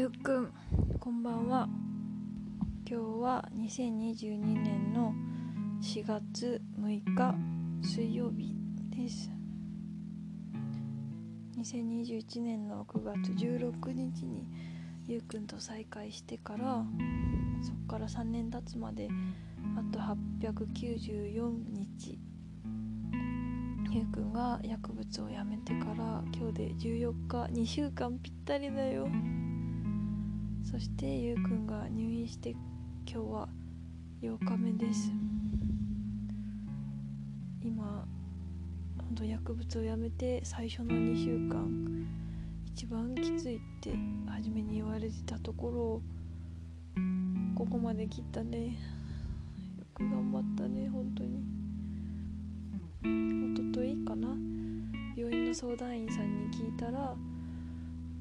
ゆうくんこんばんは。今日は2022年の4月6日水曜日です。2021年の9月16日にゆうくんと再会してからそっから3年経つまであと894日ゆうくんが薬物をやめてから今日で14日2週間ぴったりだよ。そしてゆうくんが入院して今日は8日目です。今本当薬物をやめて最初の2週間一番きついって初めに言われてたところをここまで切ったね。よく頑張ったね本当に。おとといかな。病院の相談員さんに聞いたら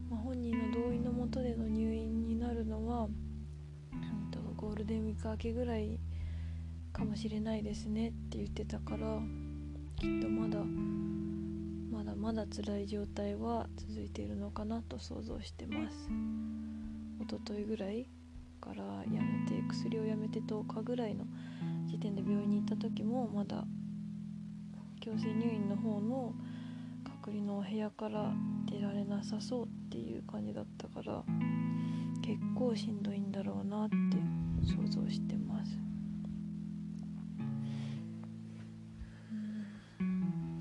まあ、本人の同意のもとでの入院になるのは、うん、とゴールデンウィーク明けぐらいかもしれないですねって言ってたからきっとまだまだまだ辛い状態は続いているのかなと想像してます。一昨日ぐらいからやめて薬をやめて10日ぐらいの時点で病院に行った時もまだ強制入院の方の隔離の部屋から出られなさそうっていう感じだったから結構しんどいんだろうなって想像してます。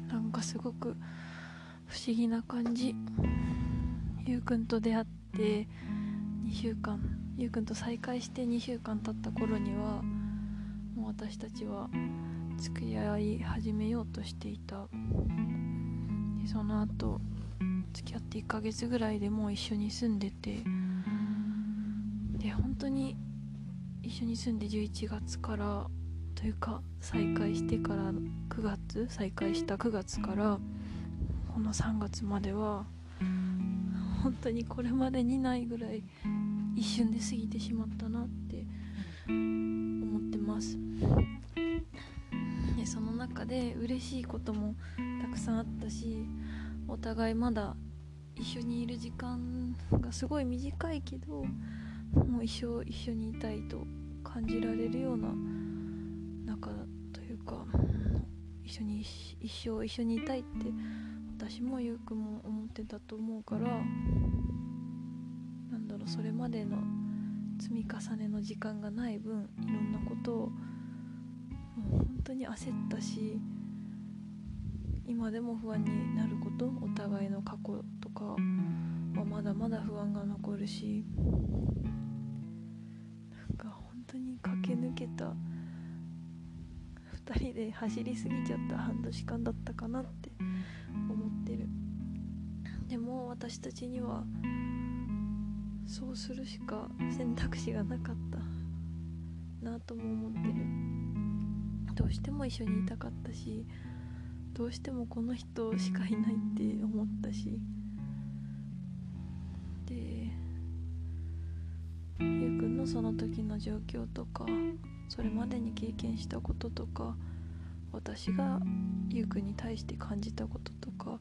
なんかすごく不思議な感じ。ゆうくんと出会って2週間。ゆうくんと再会して2週間経った頃にはもう私たちは付き合い始めようとしていた。でその後付き合って1ヶ月ぐらいでもう一緒に住んでてで本当に一緒に住んで11月からというか再会してから9月再会した9月からこの3月までは本当にこれまでにないぐらい一瞬で過ぎてしまったなって思ってます。でその中で嬉しいこともたくさんあったしお互いまだ一緒にいる時間がすごい短いけどもう一生一緒にいたいと感じられるような仲というか一緒に一生一緒にいたいって私もゆうくんも思ってたと思うからなんだろうそれまでの積み重ねの時間がない分いろんなことをもう本当に焦ったし今でも不安になることお互いの過去とかはまだまだ不安が残るし当に駆け抜けた2人で走りすぎちゃった半年間だったかなって思ってる。でも私たちにはそうするしか選択肢がなかったなとも思ってる。どうしても一緒にいたかったしどうしてもこの人しかいないって思ったしその時の状況とかそれまでに経験したこととか私がゆうくんに対して感じたこととか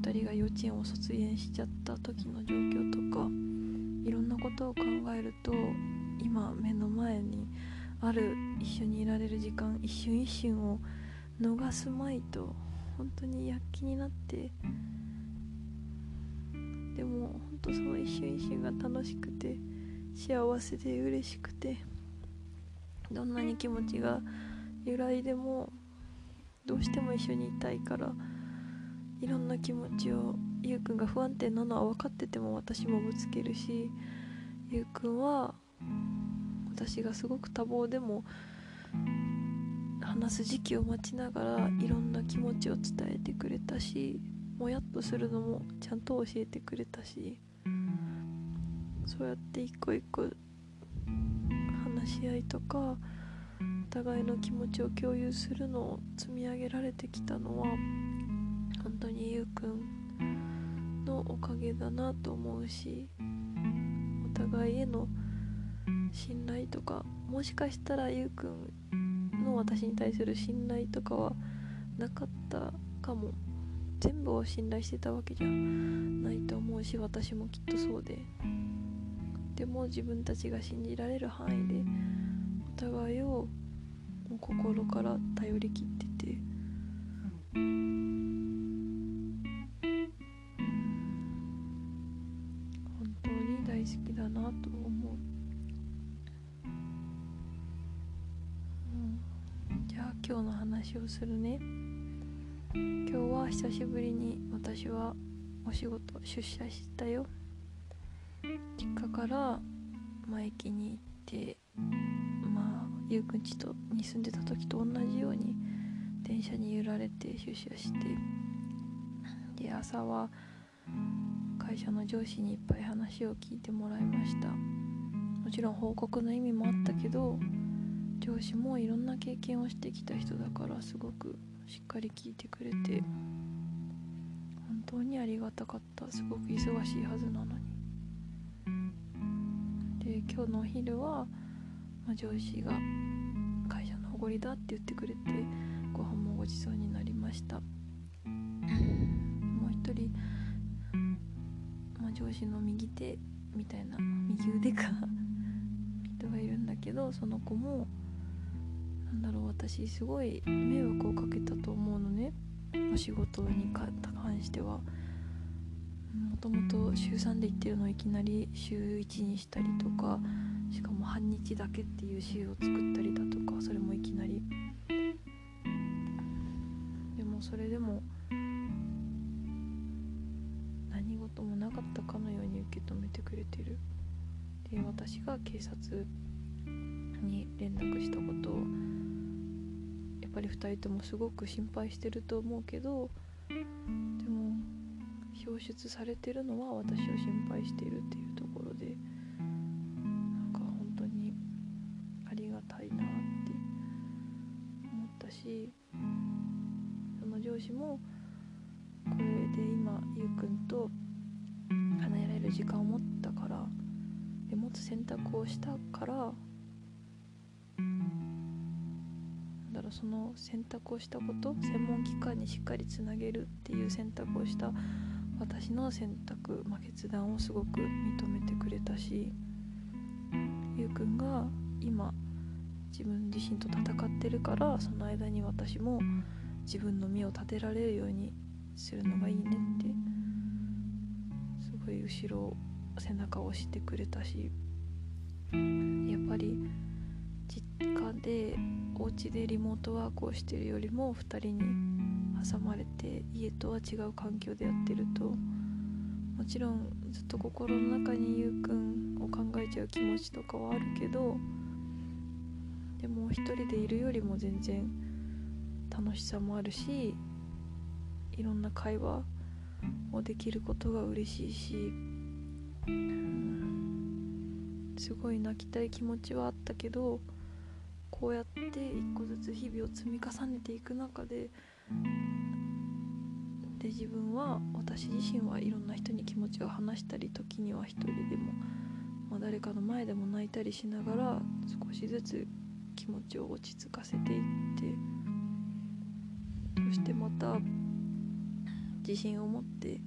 2人が幼稚園を卒園しちゃった時の状況とかいろんなことを考えると今目の前にある一緒にいられる時間一瞬一瞬を逃すまいと本当に躍起になってでも本当その一瞬一瞬が楽しくて幸せで嬉しくてどんなに気持ちが揺らいでもどうしても一緒にいたいからいろんな気持ちをゆうくんが不安定なのは分かってても私もぶつけるしゆうくんは私がすごく多忙でも話す時期を待ちながらいろんな気持ちを伝えてくれたしもやっとするのもちゃんと教えてくれたしそうやって一個一個話し合いとかお互いの気持ちを共有するのを積み上げられてきたのは本当にゆうくんのおかげだなと思うしお互いへの信頼とかもしかしたらゆうくんの私に対する信頼とかはなかったかも。全部を信頼してたわけじゃないと思うし私もきっとそうで。でも自分たちが信じられる範囲でお互いを心から頼りきってて。本当に大好きだなと思う、うん、じゃあ今日の話をするね。今日は久しぶりに私はお仕事出社したよ。実家からまあ駅に行ってまあゆうくんちとに住んでた時と同じように電車に揺られて出社してで朝は会社の上司にいっぱい話を聞いてもらいました。もちろん報告の意味もあったけど上司もいろんな経験をしてきた人だからすごくしっかり聞いてくれて本当にありがたかった。すごく忙しいはずなのに。で今日のお昼は、まあ、上司が会社の誇りだって言ってくれてご飯もごちそうになりました。もう一人、まあ、上司の右手みたいな右腕か人がいるんだけどその子もなんだろう私すごい迷惑をかけたと思うのね。お仕事に関しては。もともと週3で行ってるのをいきなり週1にしたりとかしかも半日だけっていう週を作ったりだとかそれもいきなり。でもそれでも何事もなかったかのように受け止めてくれてる。で私が警察に連絡したことをやっぱり2人ともすごく心配してると思うけど表出されてるのは私を心配しているっていうところでなんか本当にありがたいなって思ったしその上司もこれで今ゆうくんと離れられる時間を持ったからで持つ選択をしたからだろうその選択をしたこと専門機関にしっかりつなげるっていう選択をした私の選択、まあ、決断をすごく認めてくれたしゆうくんが今自分自身と戦ってるからその間に私も自分の身を立てられるようにするのがいいねってすごい後ろ背中を押してくれたしやっぱり実家でお家でリモートワークをしてるよりも2人に挟まれて家とは違う環境でやってるともちろんずっと心の中にゆうくんを考えちゃう気持ちとかはあるけどでも一人でいるよりも全然楽しさもあるしいろんな会話をできることが嬉しいしすごい泣きたい気持ちはあったけどこうやって一個ずつ日々を積み重ねていく中でで自分は私自身はいろんな人に気持ちを話したり時には一人でも、まあ、誰かの前でも泣いたりしながら少しずつ気持ちを落ち着かせていってそしてまた自信を持って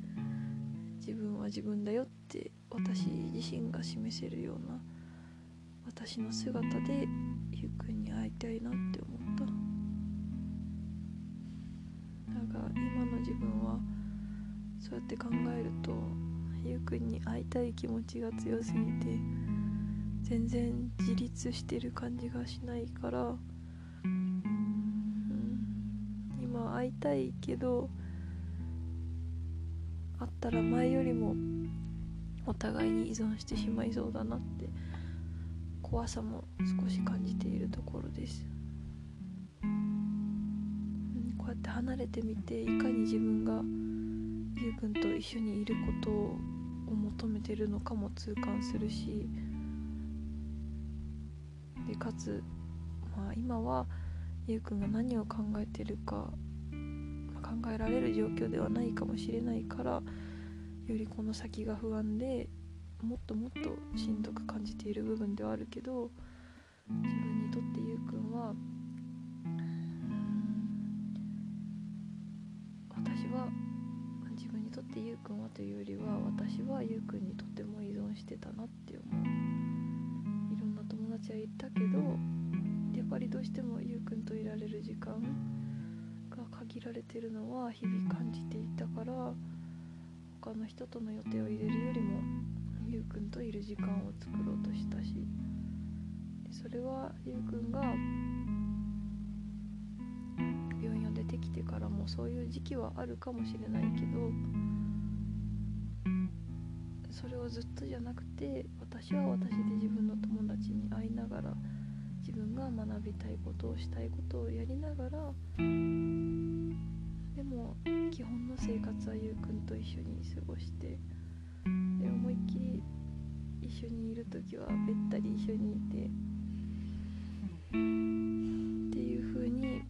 自分は自分だよって私自身が示せるような私の姿でゆうくんに会いたいなって思分はそうやって考えるとゆうくんに会いたい気持ちが強すぎて全然自立してる感じがしないから、うん、今会いたいけど会ったら前よりもお互いに依存してしまいそうだなって怖さも少し感じているところです、て離れてみていかに自分がゆうくんと一緒にいることを求めてるのかも痛感するしでかつ、まあ、今はゆうくんが何を考えてるか、まあ、考えられる状況ではないかもしれないからよりこの先が不安でもっともっとしんどく感じている部分ではあるけど自分にってゆうくんはというよりは私はゆうくんにとても依存してたなって思う。ちゃいたけどやっぱりどうしてもゆうくんといられる時間が限られてるのは日々感じていたから他の人との予定を入れるよりもゆうくんといる時間を作ろうとしたしそれはゆうくんが病院を出てきてからもそういう時期はあるかもしれないけどそれをずっとじゃなくて私は私で自分の友達に会いながら自分が学びたいことをしたいことをやりながらでも基本の生活はゆうくんと一緒に過ごしてで思いっきり一緒にいる時はべったり一緒にいてっていう風に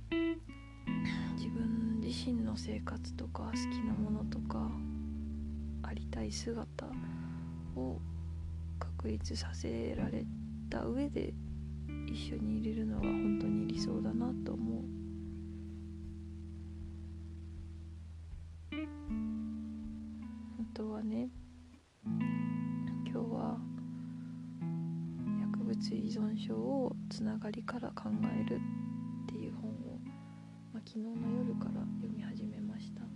自分自身の生活とか好きなものとかありたい姿を確立させられた上で一緒にいれるのが本当に理想だなと思う。本当はね今日は薬物依存症をつながりから考えるっていう本を、まあ、昨日の夜から読み始めました。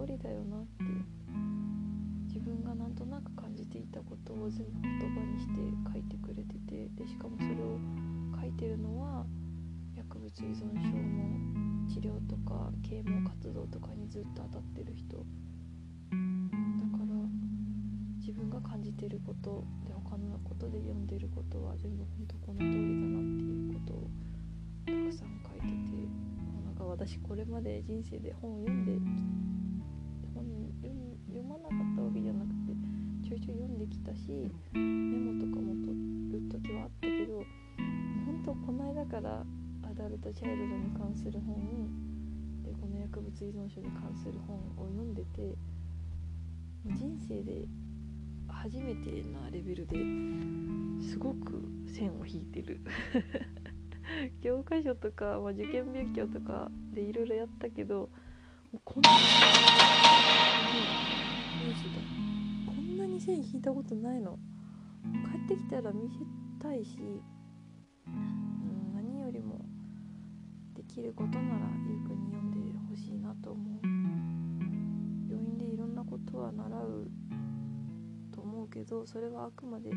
通りだよなっていう自分がなんとなく感じていたことを全部言葉にして書いてくれててでしかもそれを書いてるのは薬物依存症の治療とか啓蒙活動とかにずっと当たってる人だから自分が感じてることで他のことで読んでることは全部本当この通りだなっていうことをたくさん書いててなんか私これまで人生で本を読んで読まなかったわけじゃなくてちょいちょい読んできたしメモとかも取る時はあったけど本当この間からアダルト・チャイルドに関する本でこの薬物依存症に関する本を読んでて人生で初めてなレベルですごく線を引いてる。教科書とか、まあ、受験勉強とかでいろいろやったけどもうこんなにこんなに線引いたことないの。帰ってきたら見せたいし、うん、何よりもできることならゆうくんに読んでほしいなと思う。病院でいろんなことは習うと思うけどそれはあくまで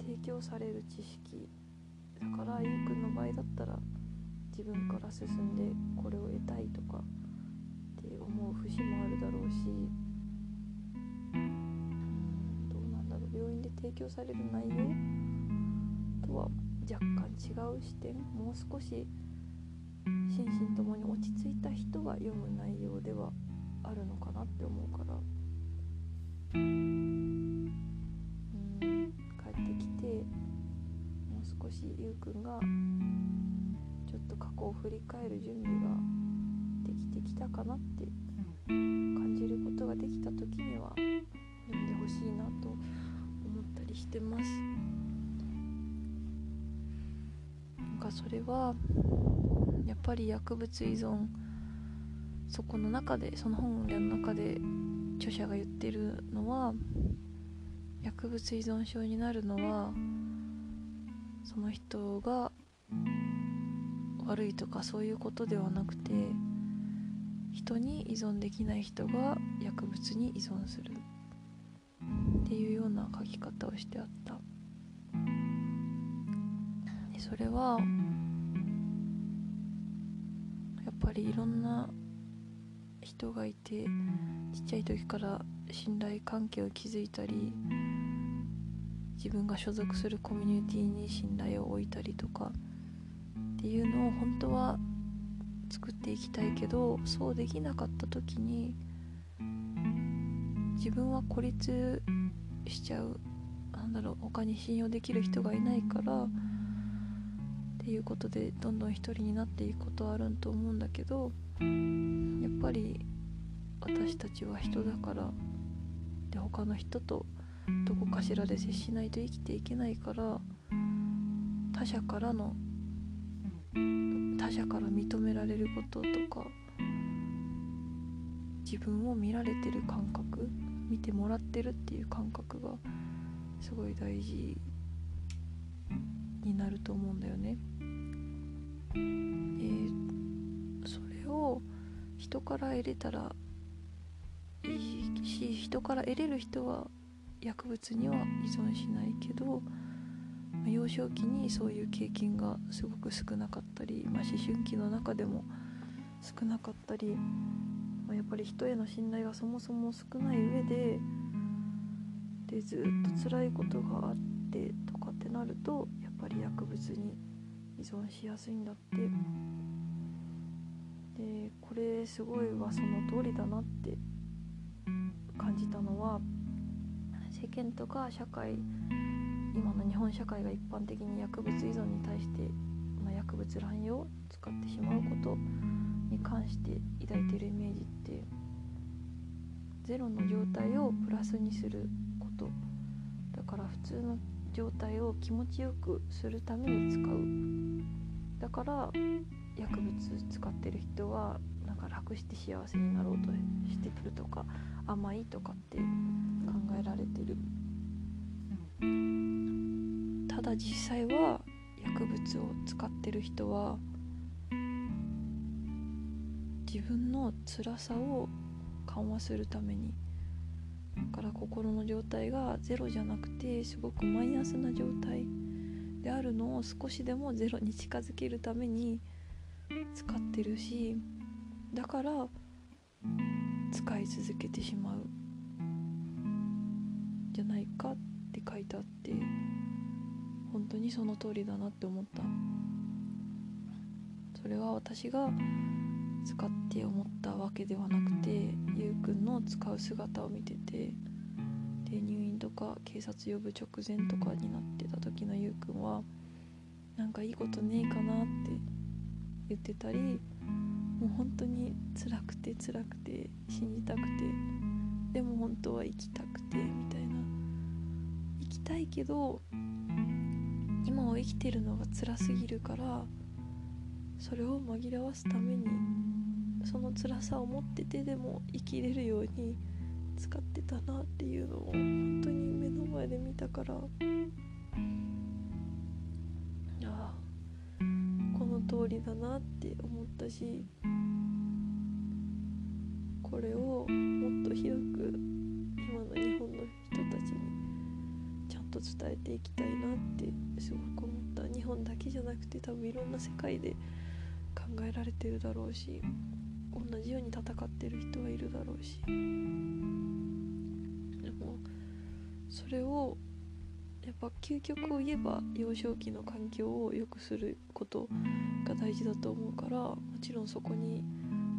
提供される知識だからゆうくんの場合だったら自分から進んでこれを得たいとかって思う節もあるだろうし提供される内容とは若干違う視点もう少し心身ともに落ち着いた人が読む内容ではあるのかなって思うからうん帰ってきてもう少しゆうくんがちょっと過去を振り返る準備ができてきたかなって感じることができた時には読んでほしいなとりしてます。なんかそれはやっぱり薬物依存そこの中でその本の中で著者が言ってるのは薬物依存症になるのはその人が悪いとかそういうことではなくて人に依存できない人が薬物に依存する。っていうような書き方をしてあった。でそれはやっぱりいろんな人がいてちっちゃい時から信頼関係を築いたり自分が所属するコミュニティに信頼を置いたりとかっていうのを本当は作っていきたいけどそうできなかった時に自分は孤立しちゃうなんだろう他に信用できる人がいないからっていうことでどんどん一人になっていくことはあると思うんだけどやっぱり私たちは人だからで他の人とどこかしらで接しないと生きていけないから他者からの他者から認められることとか自分を見られてる感覚見てもらってるっていう感覚がすごい大事になると思うんだよね。えー、それを人から得れたらいいし人から得れる人は薬物には依存しないけど幼少期にそういう経験がすごく少なかったり、まあ、思春期の中でも少なかったり、まあ、やっぱり人への信頼がそもそも少ない上ででずっと辛いことがあってとかってなるとやっぱり薬物に依存しやすいんだって。でこれすごいはその通りだなって感じたのは世間とか社会今の日本社会が一般的に薬物依存に対して、まあ、薬物乱用使ってしまうこと。して抱いているイメージってゼロの状態をプラスにすること。だから普通の状態を気持ちよくするために使う。だから薬物使ってる人はなんか楽して幸せになろうとしてくるとか甘いとかって考えられてる。ただ実際は薬物を使ってる人は自分の辛さを緩和するために。だから心の状態がゼロじゃなくてすごくマイナスな状態であるのを少しでもゼロに近づけるために使ってるしだから使い続けてしまう。じゃないかって書いてあって本当にその通りだなって思った。それは私が使って思ったわけではなくてゆうくんの使う姿を見ててで入院とか警察呼ぶ直前とかになってた時のゆうくんはなんかいいことねえかなって言ってたりもう本当に辛くて辛くて死にたくてでも本当は生きたくてみたいな。生きたいけど今を生きてるのが辛すぎるからそれを紛らわすためにその辛さを持っててでも生きれるように使ってたなっていうのを本当に目の前で見たから。ああこの通りだなって思ったしこれをもっと広く今の日本の人たちにちゃんと伝えていきたいなってすごく思った。日本だけじゃなくて多分いろんな世界で考えられてるだろうし。同じように戦ってる人はいるだろうし。でもそれをやっぱ究極を言えば幼少期の環境を良くすることが大事だと思うからもちろんそこに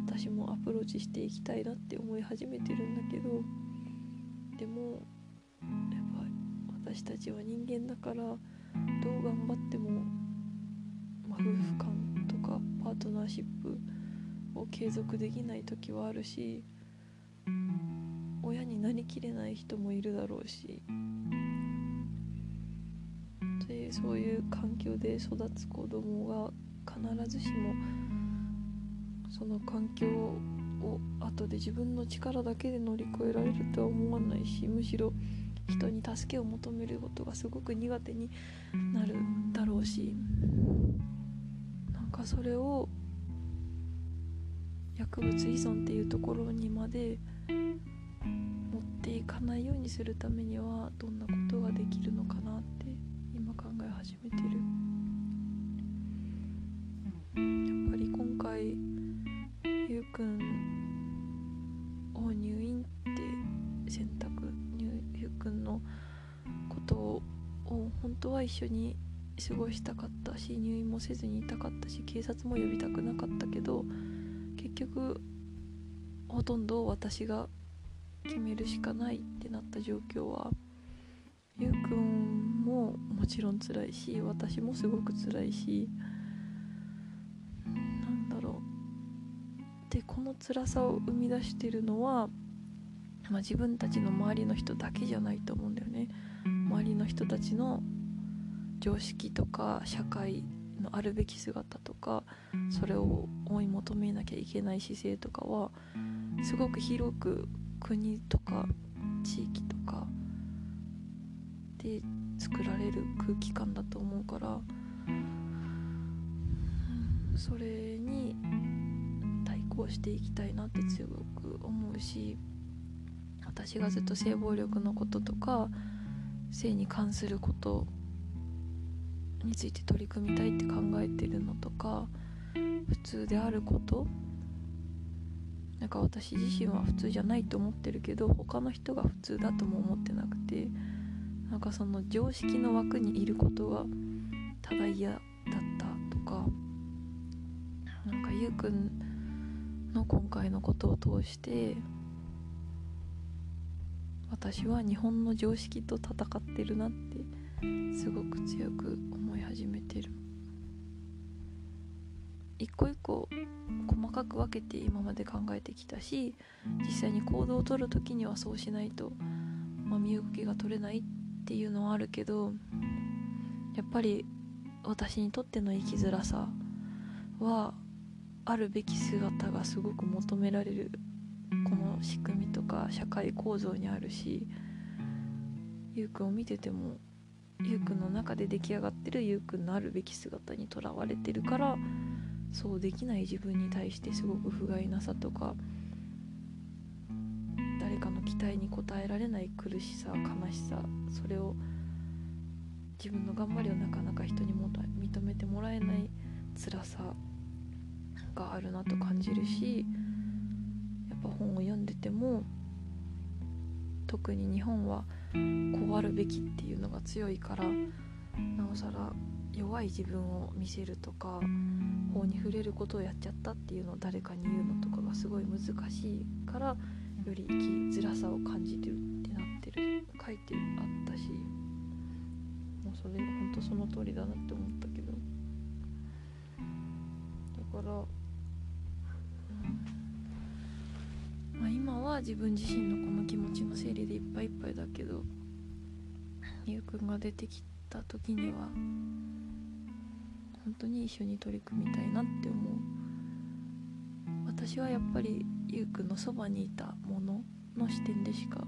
私もアプローチしていきたいなって思い始めてるんだけどでもやっぱ私たちは人間だからどう頑張っても、ま、夫婦間とかパートナーシップを継続できない時はあるし親になりきれない人もいるだろうしでそういう環境で育つ子供が必ずしもその環境を後で自分の力だけで乗り越えられるとは思わないしむしろ人に助けを求めることがすごく苦手になるだろうしなんかそれを薬物依存っていうところにまで持っていかないようにするためにはどんなことができるのかなって今考え始めてる。やっぱり今回ゆうくんを入院って選択ゆうくんのことを本当は一緒に過ごしたかったし入院もせずにいたかったし警察も呼びたくなかったけど結局ほとんど私が決めるしかないってなった状況はゆうくんももちろん辛いし私もすごく辛いしなんだろう。でこの辛さを生み出してるのは、まあ、自分たちの周りの人だけじゃないと思うんだよね。周りの人たちの常識とか社会のあるべき姿とかそれを追い求めなきゃいけない姿勢とかはすごく広く国とか地域とかで作られる空気感だと思うから、それに対抗していきたいなって強く思うし私がずっと性暴力のこととか性に関することについて取り組みたいって考えてるのとか普通であること。なんか私自身は普通じゃないと思ってるけど他の人が普通だとも思ってなくてなんかその常識の枠にいることがただ嫌だったとかなんかゆうくんの今回のことを通して私は日本の常識と戦ってるなってすごく強く思い始めてる。一個一個細かく分けて今まで考えてきたし実際に行動をとる時にはそうしないと、まあ、身動きが取れないっていうのはあるけどやっぱり私にとっての生きづらさはあるべき姿がすごく求められる。この仕組みとか社会構造にあるしゆうくんを見ててもゆうくんの中で出来上がってるゆうくんのあるべき姿にとらわれてるからそうできない自分に対してすごく不甲斐なさとか誰かの期待に応えられない苦しさ悲しさそれを自分の頑張りをなかなか人にも認めてもらえない辛さがあるなと感じるしやっぱ本を読んでても特に日本はこうあるべきっていうのが強いからなおさら弱い自分を見せるとか法に触れることをやっちゃったっていうのを誰かに言うのとかがすごい難しいからより生きづらさを感じてるってなってる。書いてあったしもうそれほんとその通りだなって思ったけど。だから、今は自分自身のこの気持ちの整理でいっぱいいっぱいだけどゆうくんが出てきた時には本当に一緒に取り組みたいなって思う。私はやっぱりゆうくんのそばにいたものの視点でしか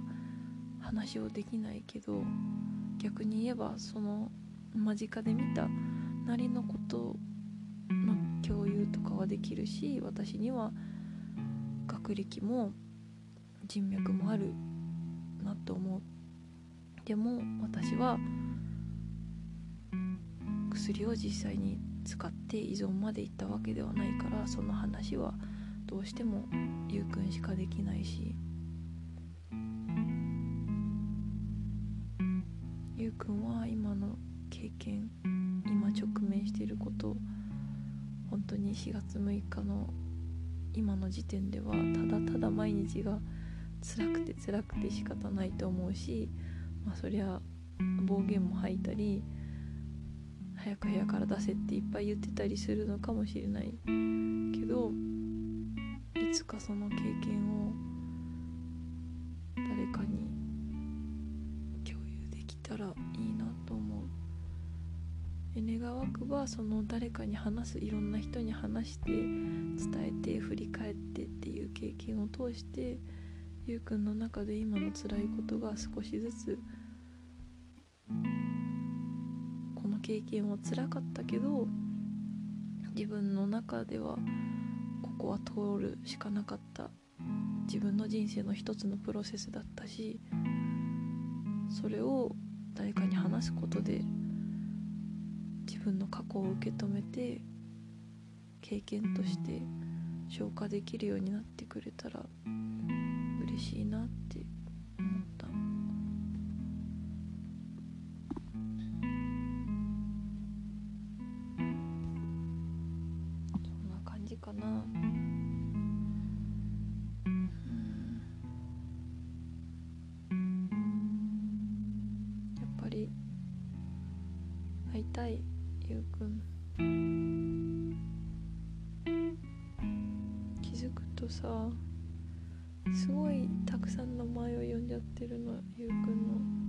話をできないけど逆に言えばその間近で見たなりのことの共有とかはできるし私には学歴も人脈もあるなと思う。でも私は薬を実際に使って依存までいったわけではないからその話はどうしてもゆうくんしかできないしゆうくんは今の経験今直面していること本当に4月6日の今の時点ではただただ毎日が辛くて辛くて仕方ないと思うしまあそりゃ暴言も吐いたり早く部屋から出せっていっぱい言ってたりするのかもしれないけどいつかその経験を誰かに共有できたらいいなと思う。願わくばその誰かに話すいろんな人に話して伝えて振り返ってっていう経験を通してゆうくんの中で今の辛いことが少しずつこの経験は辛かったけど自分の中ではここは通るしかなかった自分の人生の一つのプロセスだったしそれを誰かに話すことで自分の過去を受け止めて経験として消化できるようになってくれたらしいなって思った。そんな感じかな。うん。やっぱり会いたいゆうくん。気づくとさすごいたくさん名前を呼んじゃってるのゆうくんの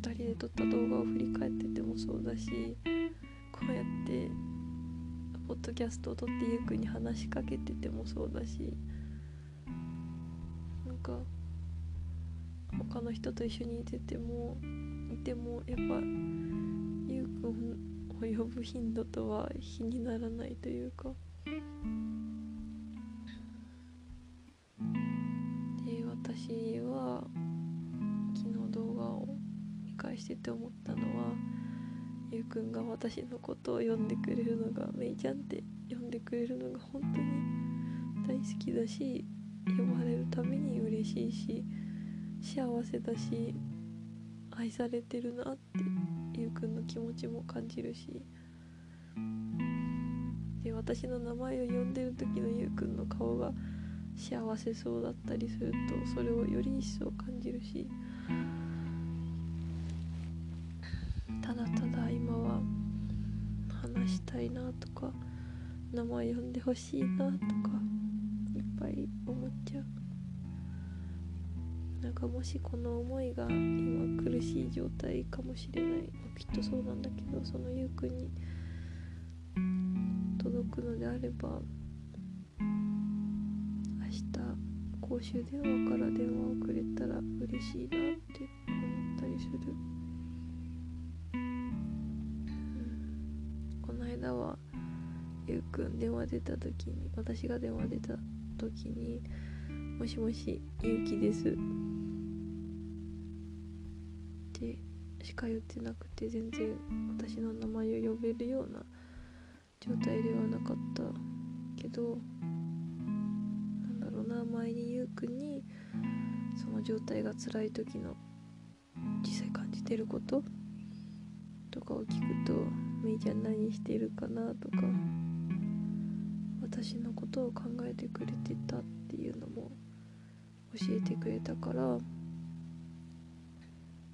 2人で撮った動画を振り返っててもそうだしこうやってポッドキャストを撮ってゆうくんに話しかけててもそうだしなんか他の人と一緒にいててもいてもやっぱゆうくんを呼ぶ頻度とは比にならないというか。くんが私のことを読んでくれるのがめいちゃんって読んでくれるのが本当に大好きだし読まれるために嬉しいし幸せだし愛されてるなってゆうくんの気持ちも感じるし。で私の名前を呼んでる時のゆうくんの顔が幸せそうだったりするとそれをより一層感じるし。いなとか名前呼んでほしいなとかいっぱい思っちゃう。なんかもしこの思いが今苦しい状態かもしれない。きっとそうなんだけどそのゆうくんに届くのであれば明日公衆電話から電話をくれたら嬉しいなって思ったりする、くん電話出た時に私が電話出た時に「もしもしゆうきです」ってしか言ってなくて全然私の名前を呼べるような状態ではなかったけどなんだろうな前にゆうくんにその状態が辛い時の実際感じてることとかを聞くと「めいちゃん何してるかな?」とか私のことを考えてくれてたっていうのも教えてくれたから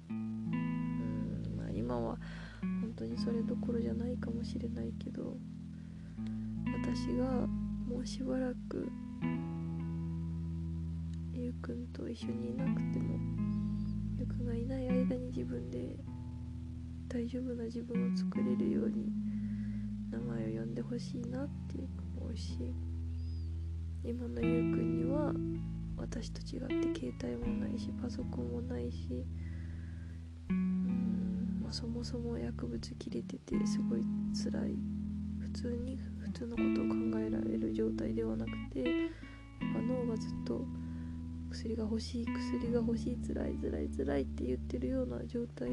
うんまあ今は本当にそれどころじゃないかもしれないけど私がもうしばらくゆうくんと一緒にいなくてもゆうくんがいない間に自分で大丈夫な自分を作れるように名前を呼んでほしいなって思うし今のゆうくんには私と違って携帯もないしパソコンもないしうんまあそもそも薬物切れててすごい辛い。普通に普通のことを考えられる状態ではなくてやっぱ脳がずっと薬が欲しい薬が欲しい辛い辛い辛いって言ってるような状態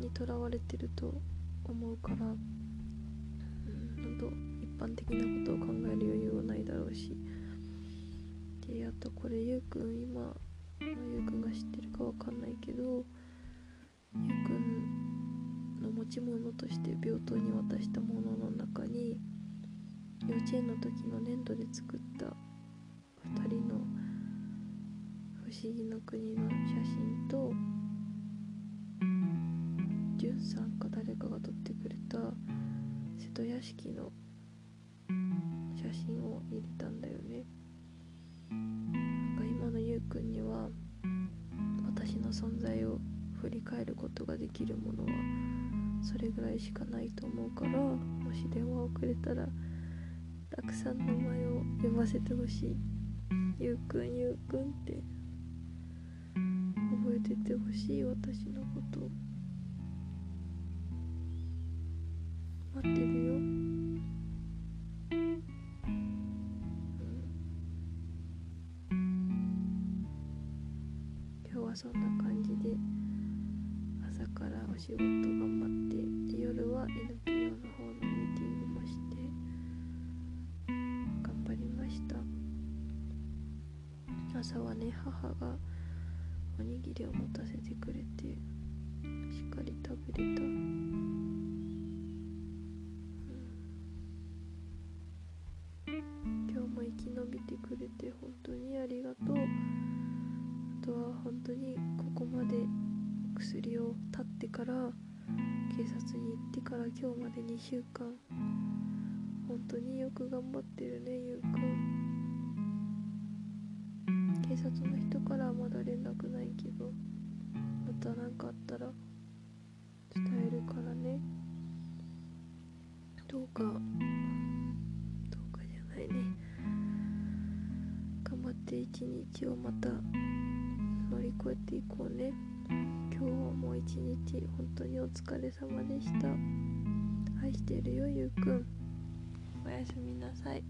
にとらわれてると思うからうんと般的なことを考える余裕はないだろうし。であとこれゆうくん今ゆうくんが知ってるかわかんないけどゆうくんの持ち物として病棟に渡したものの中に幼稚園の時の粘土で作った2人の不思議の国の写真とじゅんさんか誰かが撮ってくれた瀬戸屋敷のができるものはそれぐらいしかないと思うからもし電話をくれたらたくさん名前を呼ばせてほしい。ゆうくんゆうくんって覚えててほしい私のことを。2週間本当によく頑張ってるねゆうくん警察の人からはまだ連絡ないけどまた何かあったら伝えるからね。どうかどうかじゃないね。頑張って一日をまた乗り越えていこうね。今日もう一日本当にお疲れ様でした。愛してるよゆうくん。おやすみなさい。